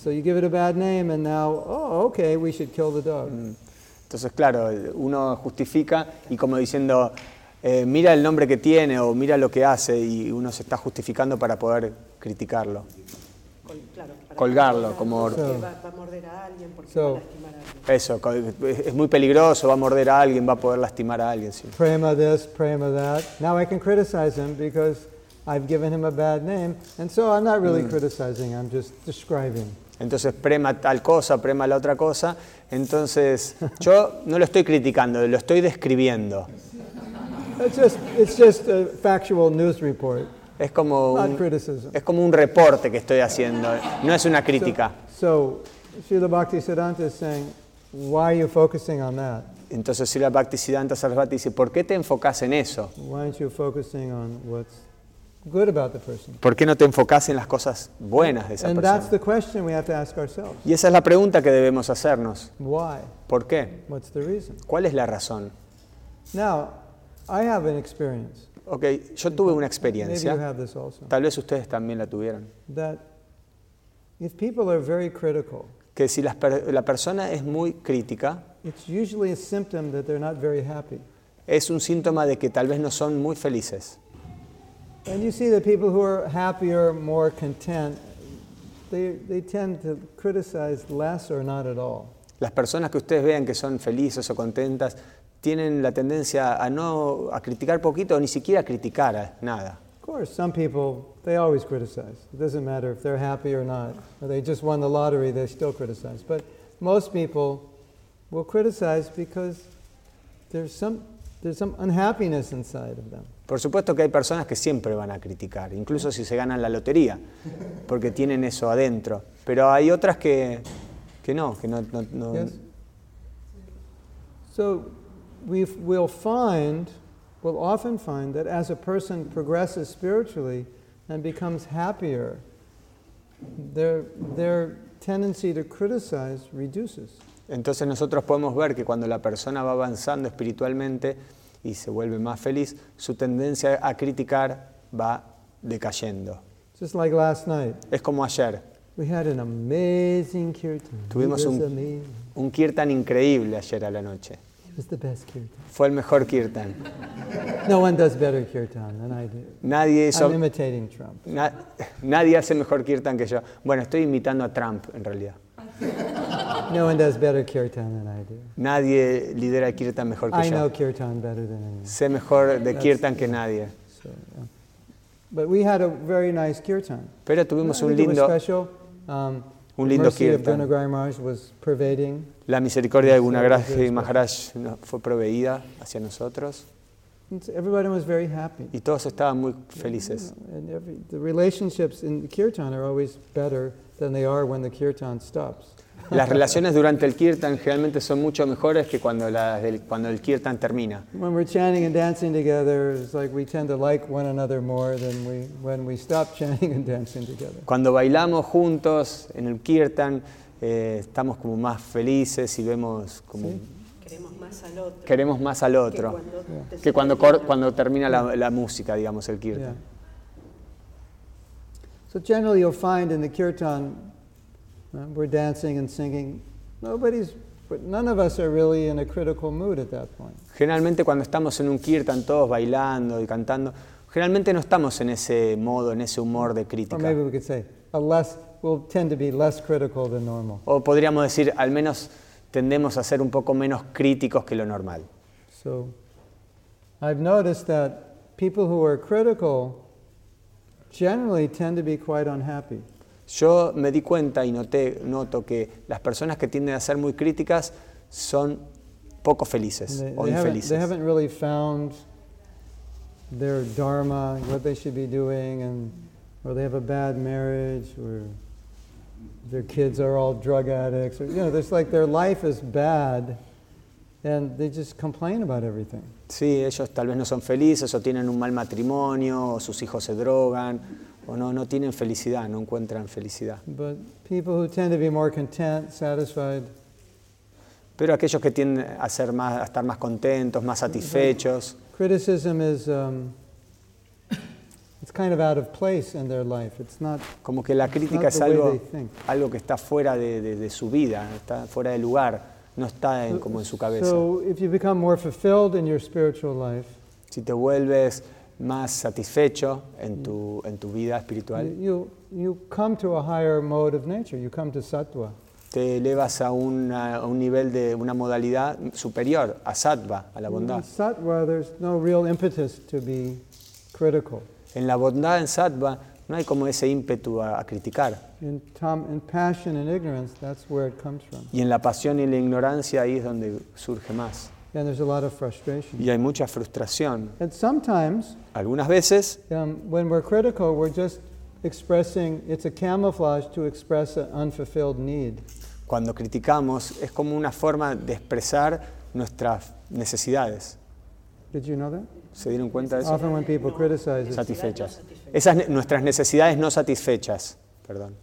So you give it a bad name and now, oh, okay, we should kill the dog. Entonces, claro, uno justifica y como diciendo, eh, mira el nombre que tiene o mira lo que hace y uno se está justificando para poder criticarlo. Col- claro, para Colgarlo, como- porque va, va a morder a alguien, porque So- va a lastimar a alguien. Eso, es muy peligroso, va a morder a alguien, va a poder lastimar a alguien. sí. Prema this, prema that. Now I can criticize him because I've given him a bad name. And so I'm not really criticizing, I'm just describing. Entonces prema tal cosa, prema la otra cosa. Entonces yo no lo estoy criticando, lo estoy describiendo. It's just, it's just a factual news report, Es como un, es como un reporte que estoy haciendo, no es una crítica. So, Srila Bhaktisiddhanta is saying, why are you focusing on that? Entonces Srila Bhaktisiddhanta Sarasvati dice, ¿por qué te enfocas en eso? Why aren't you focusing on what's good about the person? ¿Por qué no te enfocas en las cosas buenas de esa persona? the question we have to ask ourselves. Y esa es la pregunta que debemos hacernos. Why? ¿Por qué? What's the reason? ¿Cuál es la razón? Now, I have an experience. Ok, yo tuve una Maybe you experiencia, have this also. tal vez ustedes también la tuvieron, que si per- la persona es muy crítica, es un síntoma de que tal vez no son muy felices. And you see that people who are happier, more content, they, they tend to criticize less or not at all. Las personas que ustedes vean que son felices o contentas tienen la tendencia a no a criticar poquito o ni siquiera a criticar nada. Of course, some people, they always criticize. It doesn't matter if they're happy or not. Or they just won the lottery, they still criticize. But most people will criticize because there's some, there's some unhappiness inside of them. Por supuesto que hay personas que siempre van a criticar, incluso si se ganan la lotería, porque tienen eso adentro. Pero hay otras que, que no, que no, no- no- Yes? So we will find, we'll often find that as a person progresses spiritually and becomes happier, their, their tendency to criticize reduces. Entonces nosotros podemos ver que cuando la persona va avanzando espiritualmente y se vuelve más feliz, su tendencia a criticar va decayendo. Just like last night, Es como ayer, we had an amazing kirtan. Tuvimos un- amazing. un kirtan increíble ayer a la noche. It was the best kirtan. Fue el mejor kirtan. No one does better kirtan than I do. Nadie hizo, I'm imitating Trump. na- [laughs] nadie hace mejor kirtan que yo. Bueno, estoy imitando a Trump en realidad. No one does better kirtan than I do. Nadie lidera kirtan mejor que I know yo. kirtan better than anyone. Sé mejor de kirtan que nadie. So, yeah. But we had a very nice kirtan. Pero tuvimos un lindo, special. Um, un lindo kirtan. Was pervading. La misericordia de sí. Maharaj fue proveída hacia nosotros everybody was very happy. y todos estaban muy felices. And every, the relationships in the kirtan are always better than they are when the kirtan stops. Las relaciones durante el kirtan generalmente son mucho mejores que cuando, las del- cuando el kirtan termina. When we're chanting and dancing together, it's like we tend to like one another more than we when we stop [laughs] chanting and dancing together. Cuando bailamos juntos en el kirtan, eh, estamos como más felices y vemos como Sí. Queremos más al otro. queremos más al que otro cuando te que cuando, cor- cuando termina la, la música, digamos, el Yeah. kirtan. So generally, you'll find in the kirtan, uh, we're dancing and singing. Nobody's, but none of us are really in a critical mood at that point. Generalmente cuando estamos en un kirtan todos bailando y cantando, Generalmente no estamos en ese modo, en ese humor de Or crítica. maybe we could say, a less, we'll tend to be less critical than normal. O podríamos decir, al menos tendemos a ser un poco menos críticos que lo normal. So I've noticed that people who are critical generally tend to be quite unhappy. Yo me di cuenta y noté, noto que las personas que tienden a ser muy críticas son poco felices They, o they haven't, they infelices. haven't really found their dharma, what they should be doing, and or they have a bad marriage, or their kids are all drug addicts, or you know, there's like their life is bad, and they just complain about everything. Sí, ellos tal vez no son felices o tienen un mal matrimonio o sus hijos se drogan o no, no tienen felicidad, no encuentran felicidad. But people who tend to be more content, satisfied, Pero aquellos que tienden a, ser más, a estar más contentos, más satisfechos, criticism is um, it's kind of out of place in their life. It's not como que la crítica es algo, algo que está fuera de, de- de su vida, está fuera de lugar, no está en- como en su cabeza. So if you become more fulfilled in your spiritual life, Si te vuelves más satisfecho en tu, en tu vida espiritual, you, you come to a higher mode of nature. You come to sattva. te elevas a, una- a un nivel de una modalidad superior, a sattva, a la In bondad. sattva, there's no real impetus to be critical. En la bondad, en sattva, no hay como ese ímpetu a, a criticar. In, tam, in passion and ignorance, that's where it comes from. Y en la pasión y la ignorancia ahí es donde surge más. And there's a lot of frustration. Y hay mucha frustración. And sometimes, Algunas veces, um, when we're critical, we're just expressing, it's a camouflage to express an unfulfilled need. cuando criticamos, es como una forma de expresar nuestras necesidades. Did you know that? ¿Se dieron cuenta de eso? Often when people criticize, Satisfechas. Esas ne- nuestras necesidades no satisfechas. Perdón.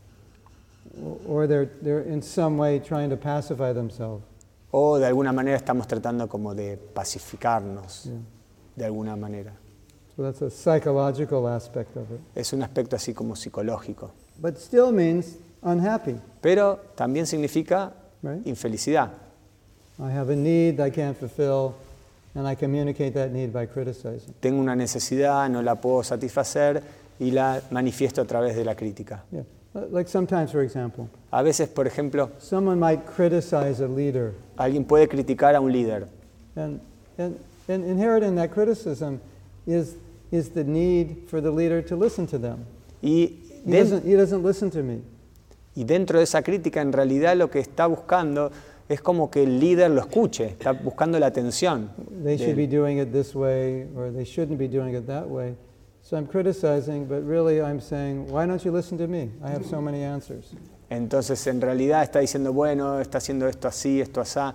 or they're, they're in some way trying to pacify themselves. O de alguna manera estamos tratando como de pacificarnos, de alguna manera. So that's a psychological aspect of it. Es un aspecto así como psicológico. But still means unhappy, Pero también significa right? infelicidad. I have a need I can't fulfill, and I communicate that need by criticizing. Tengo una necesidad, no la puedo satisfacer y la manifiesto a través de la crítica. Yeah. Like sometimes, for example, A veces, por ejemplo, someone might criticize a leader, alguien puede criticar a un líder and, and, and inherent in that criticism is, is the need for the leader to listen to them. y, He doesn't, he doesn't listen to me. y dentro de esa crítica en realidad lo que está buscando es como que el líder lo escuche, está buscando la atención. They should be doing it this way, or they shouldn't be doing it that way. So I'm criticizing, but really I'm saying, why don't you listen to me? I have so many answers. Entonces en realidad está diciendo, bueno, está haciendo esto así, esto asá.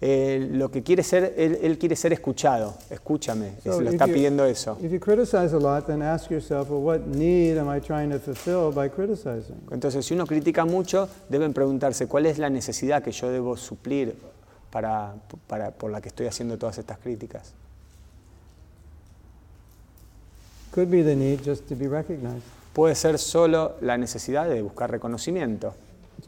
Eh, lo que quiere ser, él, él quiere ser escuchado, escúchame, So se lo está you- pidiendo eso. Entonces, si uno critica mucho, deben preguntarse cuál es la necesidad que yo debo suplir para, para- por la que estoy haciendo todas estas críticas. Could be the need just to be recognized. Puede ser solo la necesidad de buscar reconocimiento.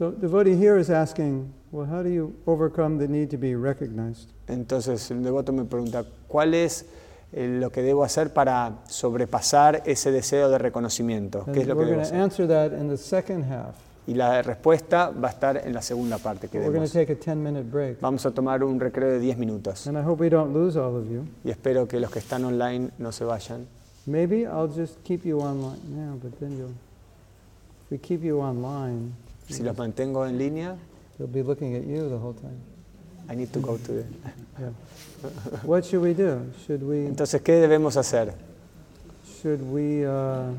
So the devotee here is asking, well, how do you overcome the need to be recognized? Entonces, el devoto me pregunta, ¿cuál es eh, lo que debo hacer para sobrepasar ese deseo de reconocimiento? And ¿Qué es lo que we're debo going to hacer? answer that in the second half. Y la respuesta va a estar en la segunda parte que We're going demos. to take a 10 minute break. Vamos a tomar un recreo de 10 minutos And I hope we don't lose all of you. y espero que los que están online no se vayan. Maybe I'll just keep you online now, but then you'll, if we keep you online, Si los mantengo en línea, they'll be looking at you the whole time. I need to go to the... Yeah. what should we do? Should we, Entonces, ¿qué debemos hacer? should we uh,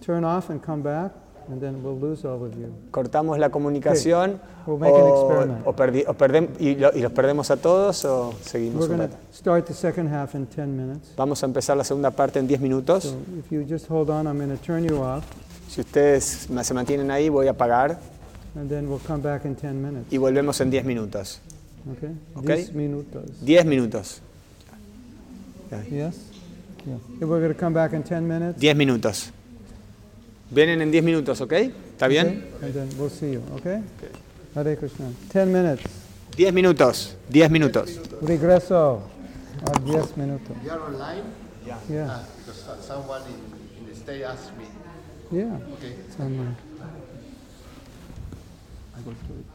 turn off and come back? And then we'll lose all of you. ¿Cortamos la comunicación We'll make an o, o perdi- o perdem- y, lo- y los perdemos a todos o seguimos We're un going to rato? start the second half in 10 minutes. Vamos a empezar la segunda parte en 10 minutos. So if you just hold on, I'm going to turn you off, Si ustedes se mantienen ahí, voy a apagar and then we'll come back in 10 minutes. y volvemos en 10 minutos. Okay? Okay. 10 minutos. 10 minutos. Yes? Yeah. Okay, we're going to come back in 10 minutes. 10 minutos. Vienen en 10 minutos, ¿ok? ¿Está bien? Okay? And then we'll see you, okay? Hare Krishna. 10 minutes. 10 minutos. 10 minutos. Regreso a 10 minutos. You are online? Yeah. Yeah, Ah, because so- someone in, in the state asked me. Yeah. Okay. Someone. I go to the toilet.